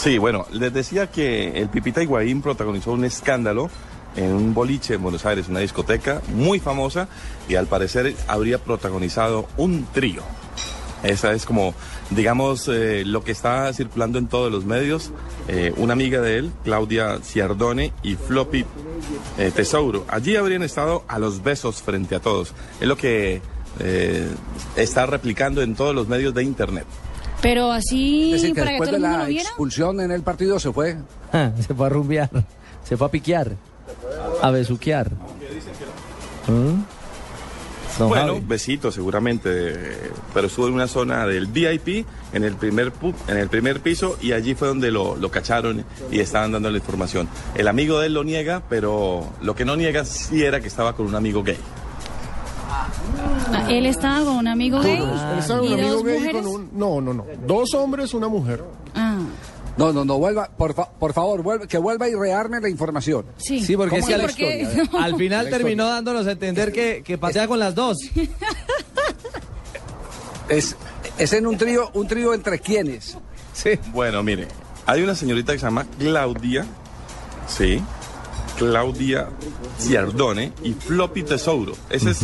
Sí, bueno, les decía que el Pipita Higuaín protagonizó un escándalo en un boliche en Buenos Aires, una discoteca muy famosa, y al parecer habría protagonizado un trío. Esa es como, digamos, eh, lo que está circulando en todos los medios. Eh, una amiga de él, Claudia Ciardone y Floppy eh, Tesouro. Allí habrían estado a los besos frente a todos. Es lo que eh, está replicando en todos los medios de Internet. Pero así, Es decir, que para que después todo de el mundo la lo viera. expulsión en el partido se fue. Ah, se fue a rumbear, se fue a piquear, a besuquear. ¿Mm? Don Bueno, Javi. besitos seguramente, pero estuvo en una zona del VIP, en el primer, pu- en el primer piso, y allí fue donde lo, lo cacharon y estaban dando la información. El amigo de él lo niega, pero lo que no niega sí era que estaba con un amigo gay. Ah, Él estaba con un amigo gay. Él estaba con un amigo dos gay mujeres. con un... No, no, no. Dos hombres, una mujer. Ah, No, no, no, vuelva, por, fa- por favor, vuelva, que vuelva y rearme la información. sí. Sí, porque es que ¿Cómo al, es la historia? al final La terminó historia. dándonos a entender que, que patea con las dos. Es, es en un trío, un trío entre quienes. Sí. Bueno, mire, hay una señorita que se llama Claudia, sí, Claudia Ciardone y Floppy Tesouro. Ese es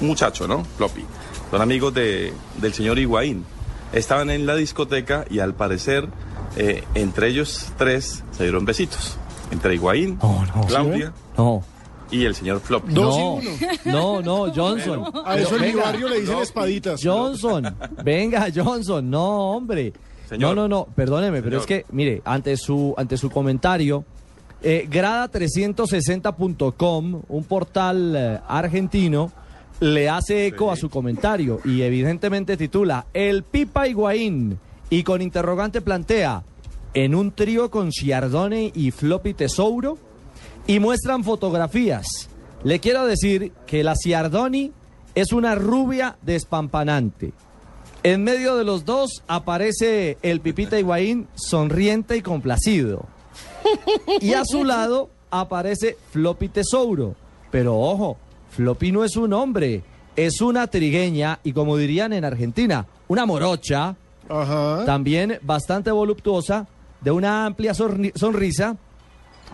un muchacho, ¿no? Floppy. Son amigos de, del señor Higuaín. Estaban en la discoteca y al parecer eh, entre ellos tres se dieron besitos. Entre Higuaín, no. Claudia No, y el señor Floppy. Dos y no, uno. no, no, Johnson. A eso en mi barrio le dicen espaditas. Johnson, venga, Johnson, no, hombre. Señor. No, no, no, perdóneme, pero es que, mire, ante su, ante su comentario, eh, grada360.com, un portal eh, argentino, le hace eco a su comentario y evidentemente titula El Pipa Higuaín y con interrogante plantea, en un trío con Ciardone y Floppy Tesouro, y muestran fotografías. Le quiero decir que la Ciardoni es una rubia despampanante. En medio de los dos aparece el Pipita Higuaín sonriente y complacido. Y a su lado aparece Floppy Tesouro. Pero ojo, Floppy no es un hombre, es una trigueña y como dirían en Argentina, una morocha, Ajá. también bastante voluptuosa, de una amplia sonrisa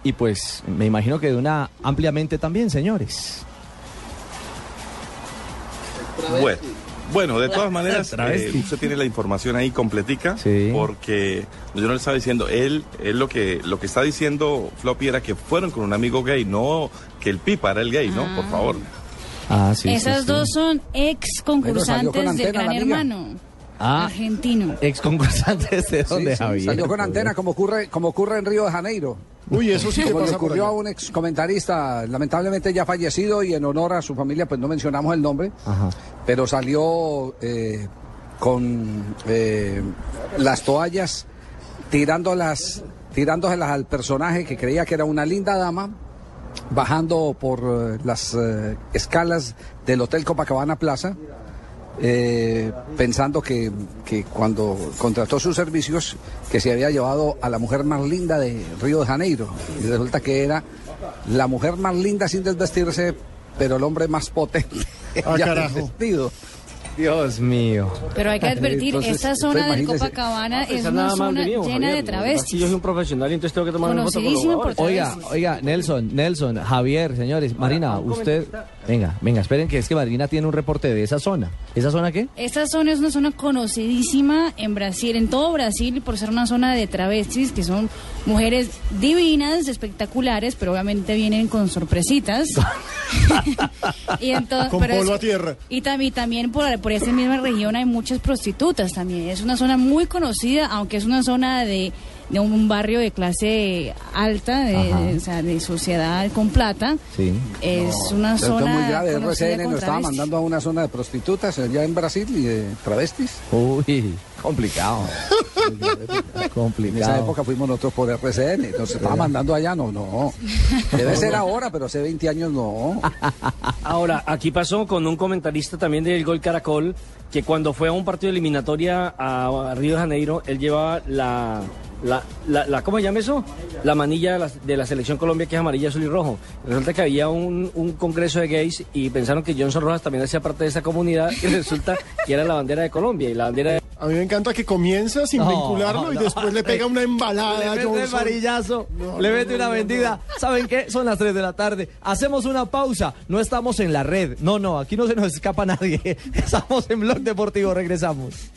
y pues me imagino que de una ampliamente también, señores. Bueno, bueno, de todas maneras, eh, usted tiene la información ahí completica, Sí. porque yo no le estaba diciendo, él, él lo que lo que está diciendo Floppy era que fueron con un amigo gay, no que el Pipa era el gay, ¿no? Por favor. Ah, sí. Esas sí, sí. dos son ex concursantes con antena Gran. Hermano. Ah. Argentino. Ex concursantes de sí, Javier. Salió con antena como ocurre, como ocurre en Río de Janeiro. Uy, eso sí Como le ocurrió a un ex comentarista, lamentablemente ya fallecido y en honor a su familia, pues no mencionamos el nombre, Ajá. pero salió eh, con eh, las toallas tirándolas, tirándoselas al personaje que creía que era una linda dama, bajando por eh, las eh, escalas del Hotel Copacabana Plaza. Eh, pensando que, que cuando contrató sus servicios que se había llevado a la mujer más linda de Río de Janeiro y resulta que era la mujer más linda sin desvestirse pero el hombre más potente Ah, ya carajo. desvestido. Dios mío. Pero hay que advertir, Entonces, esta zona del Copacabana es una zona de llena de Javier. Que travestis. Yo soy un profesional y entonces tengo que tomar una foto por. Oiga, oiga, Nelson, Nelson, Javier, señores, Marina, usted, venga, venga, esperen que es que Marina tiene un reporte de esa zona. ¿Esa zona qué? Esta zona es una zona conocidísima en Brasil, en todo Brasil, por ser una zona de travestis, que son mujeres divinas, espectaculares, pero obviamente vienen con sorpresitas. y entonces, Con polvo es- a tierra. Y también, también por, por esta misma región hay muchas prostitutas también. Es una zona muy conocida, aunque es una zona de, de un barrio de clase alta, de, Ajá. de- o sea, de sociedad con plata. Sí. Es una zona es muy grave, RCN nos estaba mandando a una zona de prostitutas allá en Brasil y de travestis. Uy, complicado. En esa complicado. época fuimos nosotros por RCN, nos estaba mandando allá, no, no. Debe ser ahora, pero hace 20 años no. Ahora, aquí pasó con un comentarista también del Gol Caracol, que cuando fue a un partido de eliminatoria a, a Río de Janeiro, él llevaba la, la, la, la- ¿cómo se llama eso? La manilla de la, de la selección Colombia, que es amarilla, azul y rojo. Resulta que había un, un congreso de gays y pensaron que Johnson Rojas también hacía parte de esa comunidad y resulta que era la bandera de Colombia y la bandera de... A mí me encanta que comienza sin No, vincularlo y no. después le pega una embalada Le a mete el varillazo, le mete no, una no, vendida. ¿Saben qué? Son las 3 de la tarde. Hacemos una pausa. No estamos en la red. No, no, aquí no se nos escapa nadie. Estamos en Blog Deportivo. Regresamos.